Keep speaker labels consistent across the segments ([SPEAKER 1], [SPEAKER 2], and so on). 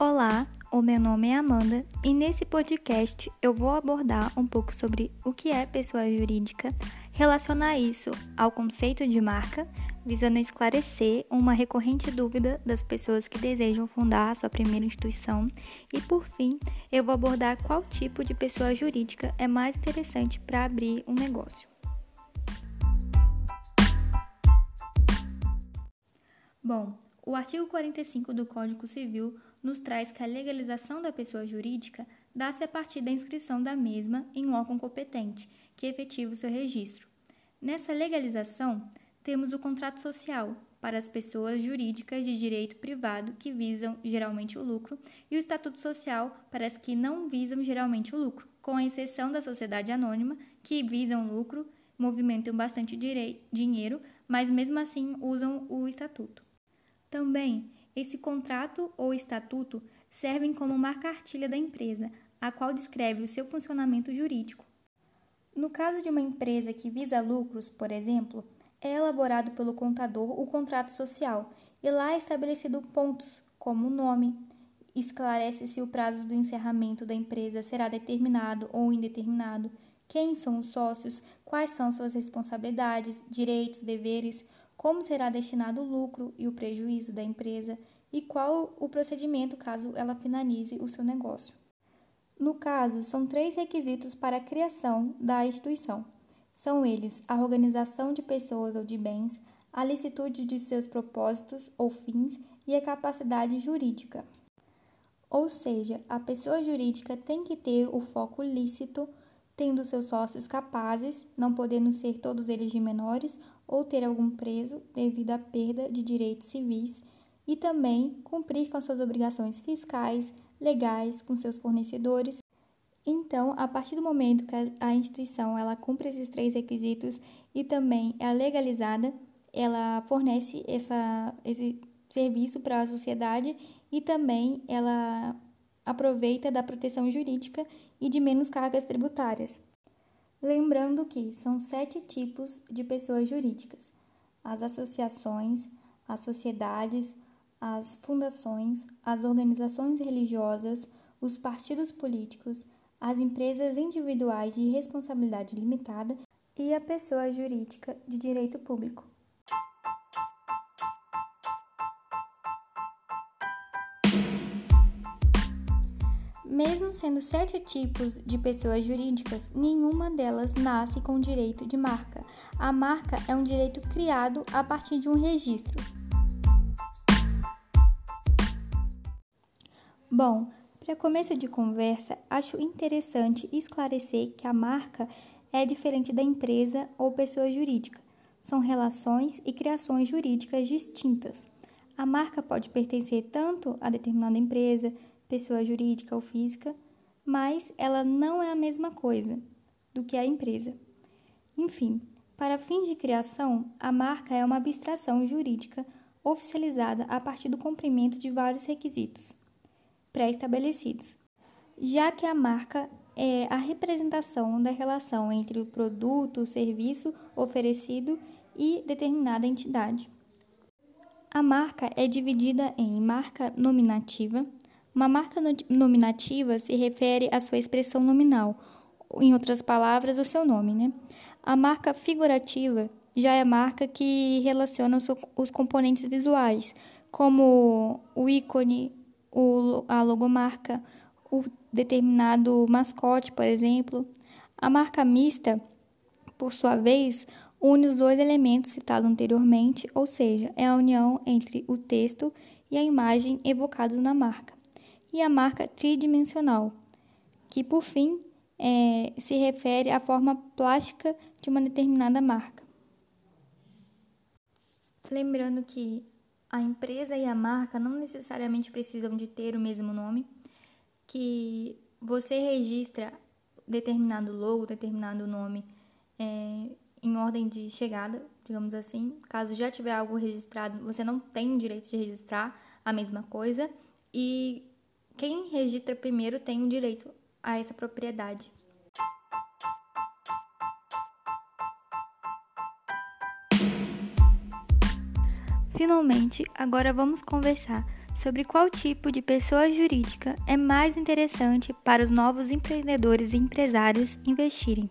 [SPEAKER 1] Olá, o meu nome é Amanda e nesse podcast eu vou abordar um pouco sobre o que é pessoa jurídica, relacionar isso ao conceito de marca, visando esclarecer uma recorrente dúvida das pessoas que desejam fundar a sua primeira instituição e, por fim, eu vou abordar qual tipo de pessoa jurídica é mais interessante para abrir um negócio. Bom, o artigo 45 do Código Civil nos traz que a legalização da pessoa jurídica dá-se a partir da inscrição da mesma em um órgão competente, que efetiva o seu registro. Nessa legalização, temos o contrato social para as pessoas jurídicas de direito privado que visam geralmente o lucro e o estatuto social para as que não visam geralmente o lucro, com a exceção da sociedade anônima, que visam lucro, movimentam bastante dinheiro, mas mesmo assim usam o estatuto. Também esse contrato ou estatuto servem como uma cartilha da empresa, a qual descreve o seu funcionamento jurídico. No caso de uma empresa que visa lucros, por exemplo, é elaborado pelo contador o contrato social e lá é estabelecido pontos como o nome, esclarece-se o prazo do encerramento da empresa será determinado ou indeterminado, quem são os sócios, quais são suas responsabilidades, direitos, deveres, como será destinado o lucro e o prejuízo da empresa e qual o procedimento caso ela finalize o seu negócio. No caso, são três requisitos para a criação da instituição. São eles a organização de pessoas ou de bens, a licitude de seus propósitos ou fins e a capacidade jurídica. Ou seja, a pessoa jurídica tem que ter o foco lícito, tendo seus sócios capazes, não podendo ser todos eles de menores ou ter algum preso devido à perda de direitos civis e também cumprir com suas obrigações fiscais, legais com seus fornecedores. Então, a partir do momento que a instituição ela cumpre esses três requisitos e também é legalizada, ela fornece essa, esse serviço para a sociedade e também ela aproveita da proteção jurídica e de menos cargas tributárias. Lembrando que são sete tipos de pessoas jurídicas: as associações, as sociedades, as fundações, as organizações religiosas, os partidos políticos, as empresas individuais de responsabilidade limitada e a pessoa jurídica de direito público. Mesmo sendo sete tipos de pessoas jurídicas, nenhuma delas nasce com direito de marca. A marca é um direito criado a partir de um registro. Bom, para começo de conversa, acho interessante esclarecer que a marca é diferente da empresa ou pessoa jurídica. São relações e criações jurídicas distintas. A marca pode pertencer tanto a determinada empresa, pessoa jurídica ou física, mas ela não é a mesma coisa do que a empresa. Enfim, para fins de criação, a marca é uma abstração jurídica oficializada a partir do cumprimento de vários requisitos pré-estabelecidos, já que a marca é a representação da relação entre o produto, o serviço oferecido e determinada entidade. A marca é dividida em marca nominativa, uma marca nominativa se refere à sua expressão nominal, em outras palavras, o seu nome. Né? A marca figurativa já é a marca que relaciona os componentes visuais, como o ícone, a logomarca, o determinado mascote, por exemplo. A marca mista, por sua vez, une os dois elementos citados anteriormente, ou seja, é a união entre o texto e a imagem evocados na marca e a marca tridimensional, que por fim é, se refere à forma plástica de uma determinada marca. Lembrando que a empresa e a marca não necessariamente precisam de ter o mesmo nome, que você registra determinado logo, determinado nome é, em ordem de chegada, digamos assim. Caso já tiver algo registrado, você não tem direito de registrar a mesma coisa. E quem registra primeiro tem o direito a essa propriedade. Finalmente, agora vamos conversar sobre qual tipo de pessoa jurídica é mais interessante para os novos empreendedores e empresários investirem.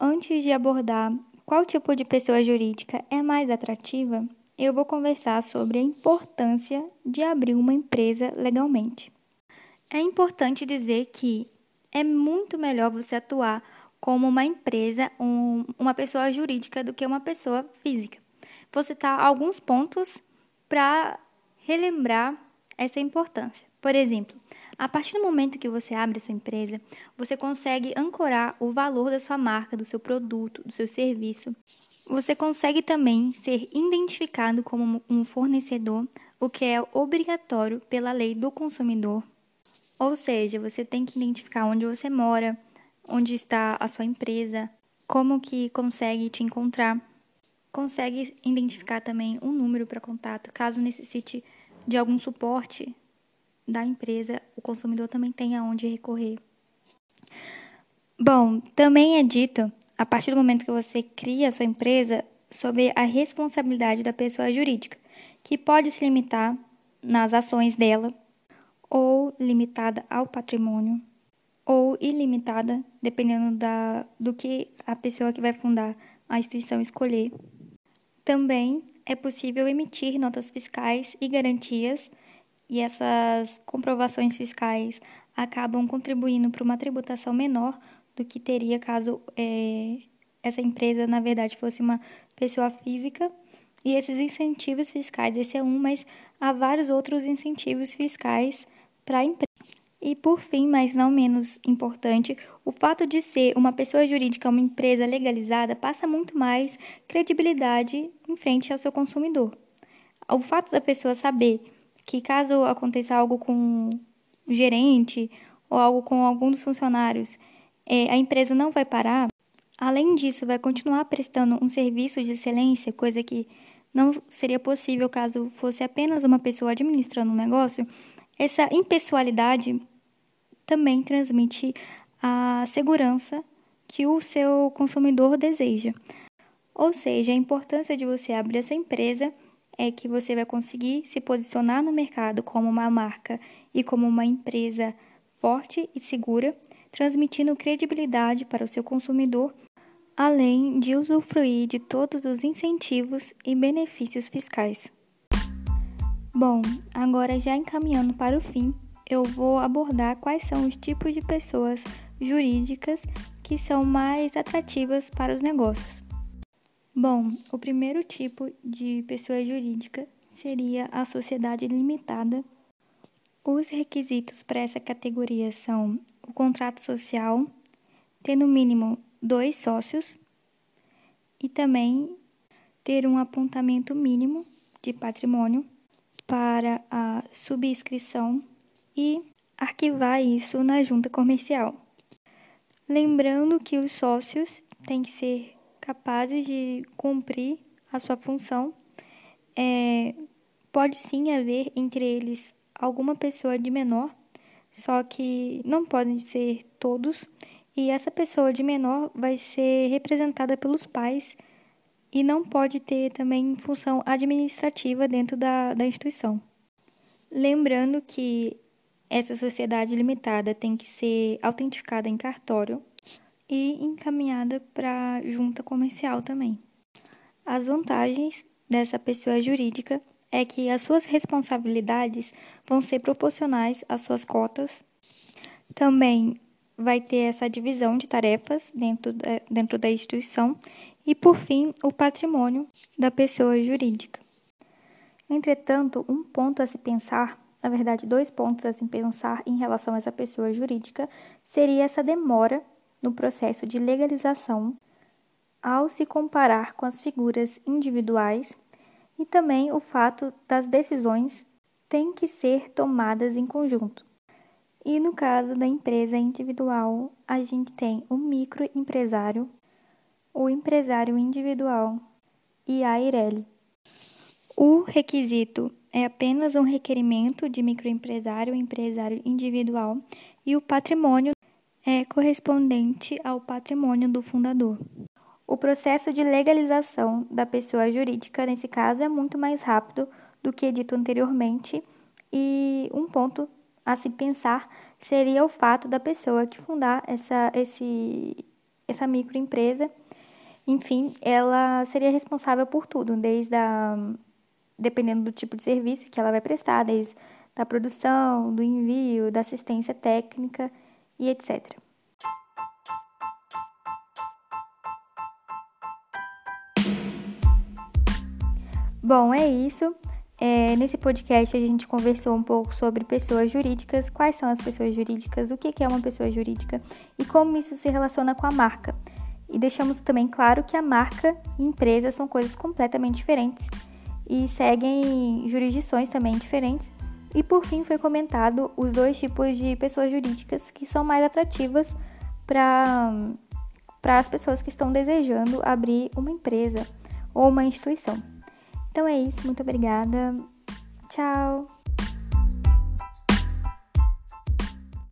[SPEAKER 1] Antes de abordar qual tipo de pessoa jurídica é mais atrativa, eu vou conversar sobre a importância de abrir uma empresa legalmente. É importante dizer que é muito melhor você atuar como uma empresa, um, uma pessoa jurídica, do que uma pessoa física. Vou citar alguns pontos para relembrar essa importância. Por exemplo, a partir do momento que você abre sua empresa, você consegue ancorar o valor da sua marca, do seu produto, do seu serviço. Você consegue também ser identificado como um fornecedor, o que é obrigatório pela lei do consumidor ou seja, você tem que identificar onde você mora, onde está a sua empresa, como que consegue te encontrar. Consegue identificar também um número para contato, caso necessite de algum suporte da empresa, o consumidor também tem aonde recorrer. Bom, também é dito, a partir do momento que você cria a sua empresa, sobre a responsabilidade da pessoa jurídica, que pode se limitar nas ações dela ou limitada ao patrimônio, ou ilimitada, dependendo da, do que a pessoa que vai fundar a instituição escolher. Também é possível emitir notas fiscais e garantias, e essas comprovações fiscais acabam contribuindo para uma tributação menor do que teria caso é, essa empresa, na verdade, fosse uma pessoa física. E esses incentivos fiscais, esse é um, mas há vários outros incentivos fiscais para a empresa. E por fim, mas não menos importante, o fato de ser uma pessoa jurídica uma empresa legalizada passa muito mais credibilidade em frente ao seu consumidor. O fato da pessoa saber que caso aconteça algo com o gerente ou algo com algum dos funcionários, a empresa não vai parar. Além disso, vai continuar prestando um serviço de excelência, coisa que não seria possível caso fosse apenas uma pessoa administrando um negócio. Essa impessoalidade também transmite a segurança que o seu consumidor deseja. Ou seja, a importância de você abrir a sua empresa é que você vai conseguir se posicionar no mercado como uma marca e como uma empresa forte e segura, transmitindo credibilidade para o seu consumidor, além de usufruir de todos os incentivos e benefícios fiscais. Bom, agora já encaminhando para o fim, eu vou abordar quais são os tipos de pessoas jurídicas que são mais atrativas para os negócios. Bom, o primeiro tipo de pessoa jurídica seria a sociedade limitada. Os requisitos para essa categoria são o contrato social, ter no mínimo dois sócios e também ter um apontamento mínimo de patrimônio para a subscrição e arquivar isso na junta comercial. Lembrando que os sócios têm que ser capazes de cumprir a sua função. É, pode sim haver entre eles alguma pessoa de menor, só que não podem ser todos, e essa pessoa de menor vai ser representada pelos pais e não pode ter também função administrativa dentro da, da instituição. Lembrando que essa sociedade limitada tem que ser autentificada em cartório e encaminhada para junta comercial também. As vantagens dessa pessoa jurídica é que as suas responsabilidades vão ser proporcionais às suas cotas. Também vai ter essa divisão de tarefas dentro da, dentro da instituição e, por fim, o patrimônio da pessoa jurídica. Entretanto, um ponto a se pensar, na verdade, dois pontos a se pensar em relação a essa pessoa jurídica, seria essa demora no processo de legalização ao se comparar com as figuras individuais e também o fato das decisões têm que ser tomadas em conjunto. E no caso da empresa individual, a gente tem o microempresário o empresário individual e a IRELI. O requisito é apenas um requerimento de microempresário empresário individual e o patrimônio é correspondente ao patrimônio do fundador. O processo de legalização da pessoa jurídica, nesse caso, é muito mais rápido do que dito anteriormente, e um ponto a se pensar seria o fato da pessoa que fundar essa, esse, essa microempresa, enfim, ela seria responsável por tudo, desde a, dependendo do tipo de serviço que ela vai prestar, desde da produção, do envio, da assistência técnica e etc. Bom, é isso. É, nesse podcast a gente conversou um pouco sobre pessoas jurídicas, quais são as pessoas jurídicas, o que é uma pessoa jurídica e como isso se relaciona com a marca. E deixamos também claro que a marca e empresa são coisas completamente diferentes e seguem jurisdições também diferentes. E por fim foi comentado os dois tipos de pessoas jurídicas que são mais atrativas para as pessoas que estão desejando abrir uma empresa ou uma instituição. Então é isso, muito obrigada. Tchau!